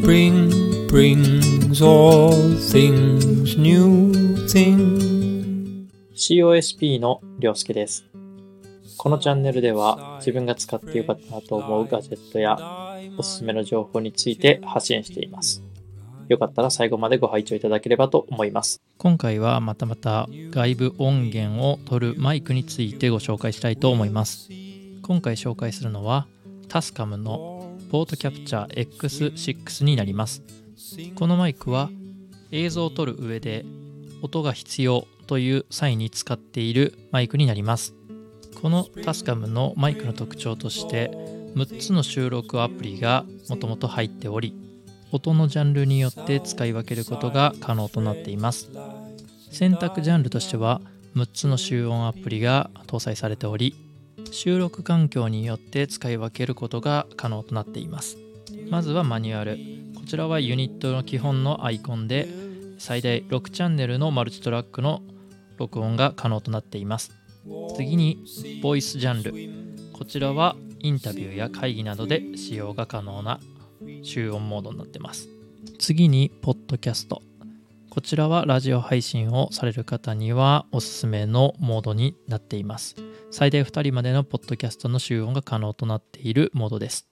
Spring brings all things new things. COSP のりょうすけです。このチャンネルでは自分が使ってよかったなと思うガジェットやおすすめの情報について発信しています。よかったら最後までご拝聴いただければと思います。今回はまたまた外部音源を取るマイクについてご紹介したいと思います。今回紹介するのはタスカムのポートキャプチャー X6 になります。このマイクは映像を撮る上で音が必要という際に使っているマイクになります。このタスカムのマイクの特徴として6つの収録アプリがもともと入っており音のジャンルによって使い分けることが可能となっています選択ジャンルとしては6つの集音アプリが搭載されており収録環境によって使い分けることが可能となっています。まずはマニュアル。こちらはユニットの基本のアイコンで最大6チャンネルのマルチトラックの録音が可能となっています。次にボイスジャンル。こちらはインタビューや会議などで使用が可能な集音モードになってます。次にポッドキャスト。こちらはラジオ配信をされる方にはおすすめのモードになっています。最大2人までのポッドキャストの集音が可能となっているモードです。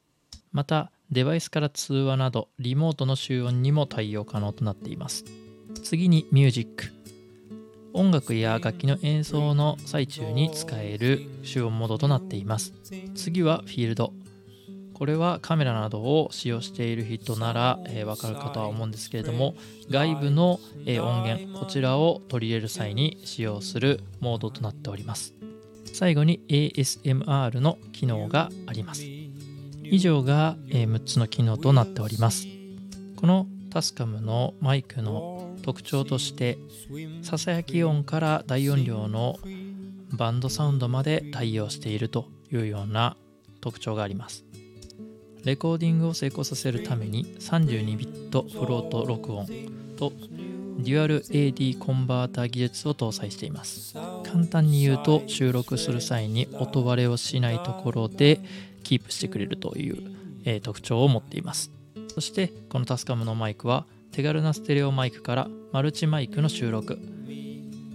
またデバイスから通話などリモートの集音にも対応可能となっています。次にミュージック音楽や楽器の演奏の最中に使える集音モードとなっています。次はフィールド。これはカメラなどを使用している人なら、えー、分かるかとは思うんですけれども外部の、えー音源こちらを取り入れる際に使用するモードとなっております最後に ASMR の機能があります。以上が、6つの機能となっております。このタスカムのマイクの特徴としてささやき音から大音量のバンドサウンドまで対応しているというような特徴があります。レコーディングを成功させるために32ビットフロート録音とデュアル AD コンバータ技術を搭載しています。簡単に言うと収録する際に音割れをしないところでキープしてくれるという、えー特徴を持っています。そしてこのタスカムのマイクは手軽なステレオマイクからマルチマイクの収録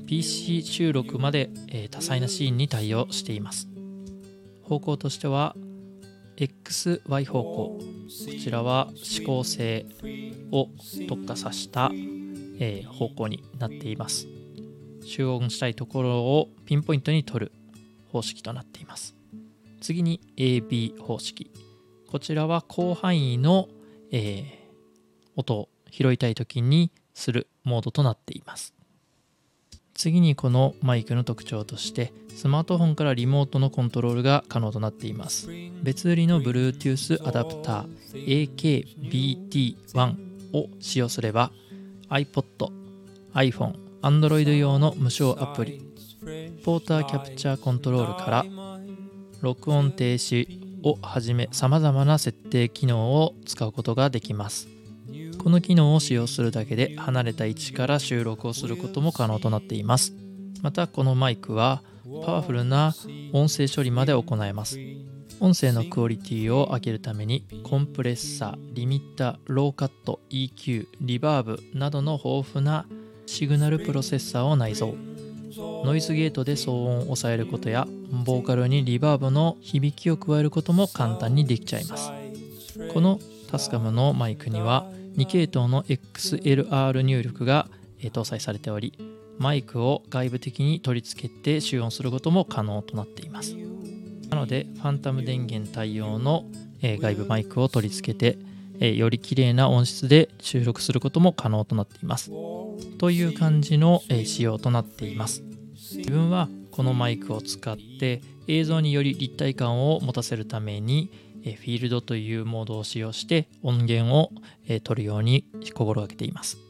PC 収録まで、えー多彩なシーンに対応しています。方向としては XY 方向こちらは指向性を特化させた、えー方向になっています。集音したいところをピンポイントに取る方式となっています。次に AB 方式。こちらは広範囲の、えー音を拾いたい時にするモードとなっています。次にこのマイクの特徴としてスマートフォンからリモートのコントロールが可能となっています。別売りの Bluetooth アダプター AKBT1 を使用すれば iPod、iPhone、Android 用の無償アプリポーターキャプチャーコントロールから録音停止をはじめ様々な設定機能を使うことができます。この機能を使用するだけで離れた位置から収録をすることも可能となっています。またこのマイクはパワフルな音声処理まで行えます。音声のクオリティを上げるためにコンプレッサー、リミッター、ローカット、EQ、リバーブなどの豊富なシグナルプロセッサーを内蔵。ノイズゲートで騒音を抑えることやボーカルにリバーブの響きを加えることも簡単にできちゃいます。このタスカムのマイクには2系統の XLR 入力が搭載されておりマイクを外部的に取り付けて集音することも可能となっています。なのでファンタム電源対応のえ外部マイクを取り付けてえより綺麗な音質で収録することも可能となっています。という感じのえ仕様となっています。自分はこのマイクを使って映像により立体感を持たせるためにフィールドというモードを使用して音源をえ取るように心がけています。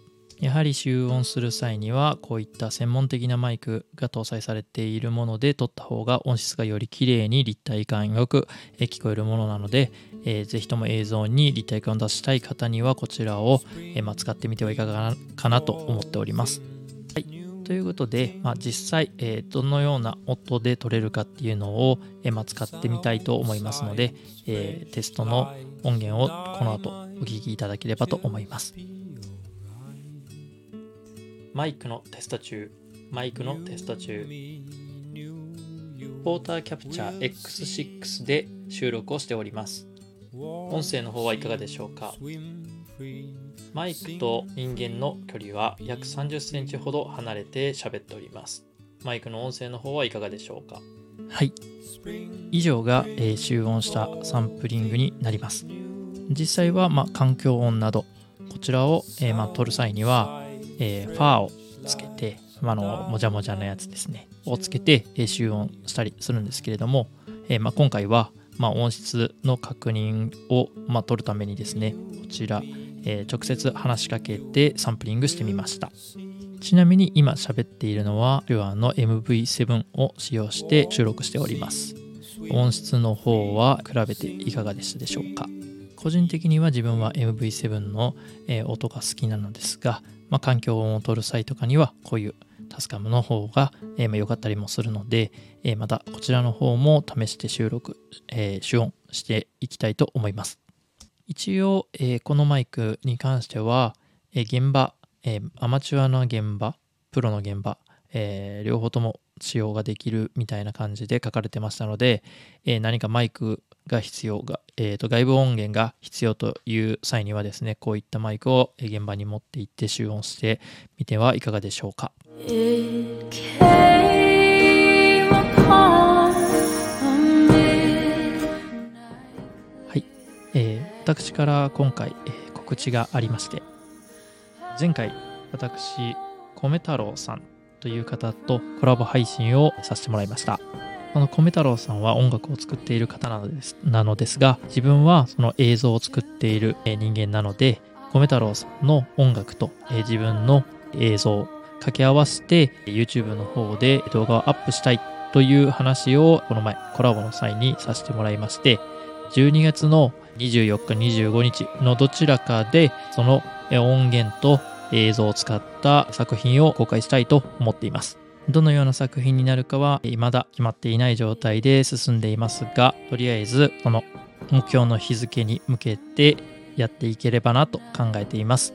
やはり集音する際にはこういった専門的なマイクが搭載されているもので撮った方が音質がより綺麗に立体感よく聞こえるものなので、えーぜひとも映像に立体感を出したい方にはこちらを、えーまあ使ってみてはいかがかなと思っております。はい、ということで、まあ、実際、えー、どのような音で撮れるかっていうのを、えーまあ、使ってみたいと思いますので、えー、テストの音源をこの後お聞きいただければと思います。マイクのテスト中、マイクのテスト中。ポーターキャプチャー X6 で収録をしております。音声の方はいかがでしょうか？マイクと人間の距離は約30センチほど離れて喋っております。マイクの音声の方はいかがでしょうか？はい。以上が、え、集音したサンプリングになります。実際は、まあ、環境音など、こちらを、え、まあ、撮る際には、えー、ファーをつけて、まあの、もじゃもじゃのやつですね、をつけて、え、集音したりするんですけれども、えー、まあ、今回は、まあ、音質の確認を、まあ、取るためにですね、こちら、え、直接話しかけてサンプリングしてみました。ちなみに今喋っているのは、ルアーの MV7 を使用して収録しております。音質の方は比べていかがでしたでしょうか？個人的には自分は MV7 の、え、音が好きなのですが、まあ、環境音を取る際とかにはこういうタスカムの方が良、えー、かったりもするので、え、またこちらの方も試して収録、え、主音していきたいと思います。一応、えこのマイクに関しては、え現場、えアマチュアの現場、プロの現場、え両方とも使用ができるみたいな感じで書かれてましたので、え何かマイクが必要が、えー、と外部音源が必要という際にはですね、こういったマイクを現場に持って行って集音してみてはいかがでしょうか。はい、えー、私から今回、えー、告知がありまして前回私米太郎さんという方とコラボ配信をさせてもらいました。この米太郎さんは音楽を作っている方なのですなのですが自分はその映像を作っている人間なので米太郎さんの音楽と自分の映像を掛け合わせて YouTube の方で動画をアップしたいという話をこの前コラボの際にさせてもらいまして12月の24日25日のどちらかでその音源と映像を使った作品を公開したいと思っています。どのような作品になるかは未だ決まっていない状態で進んでいますが、とりあえずその目標の日付に向けてやっていければなと考えています。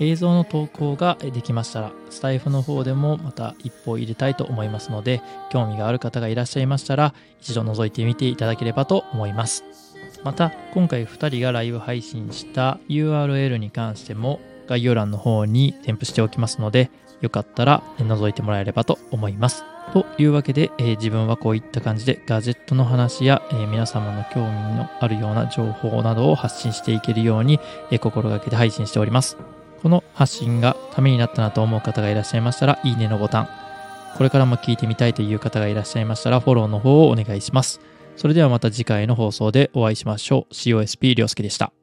映像の投稿ができましたら、スタイフの方でもまた一歩入れたいと思いますので、興味がある方がいらっしゃいましたら、一度覗いてみていただければと思います。また、今回2人がライブ配信した URL に関しても、概要欄の方に添付しておきますので、よかったら覗いてもらえればと思います。というわけで、えー、自分はこういった感じでガジェットの話や、えー、皆様の興味のあるような情報などを発信していけるように、えー、心がけて配信しております。この発信がためになったなと思う方がいらっしゃいましたら、いいねのボタン。これからも聞いてみたいという方がいらっしゃいましたら、フォローの方をお願いします。それではまた次回の放送でお会いしましょう。COSP りょうすけでした。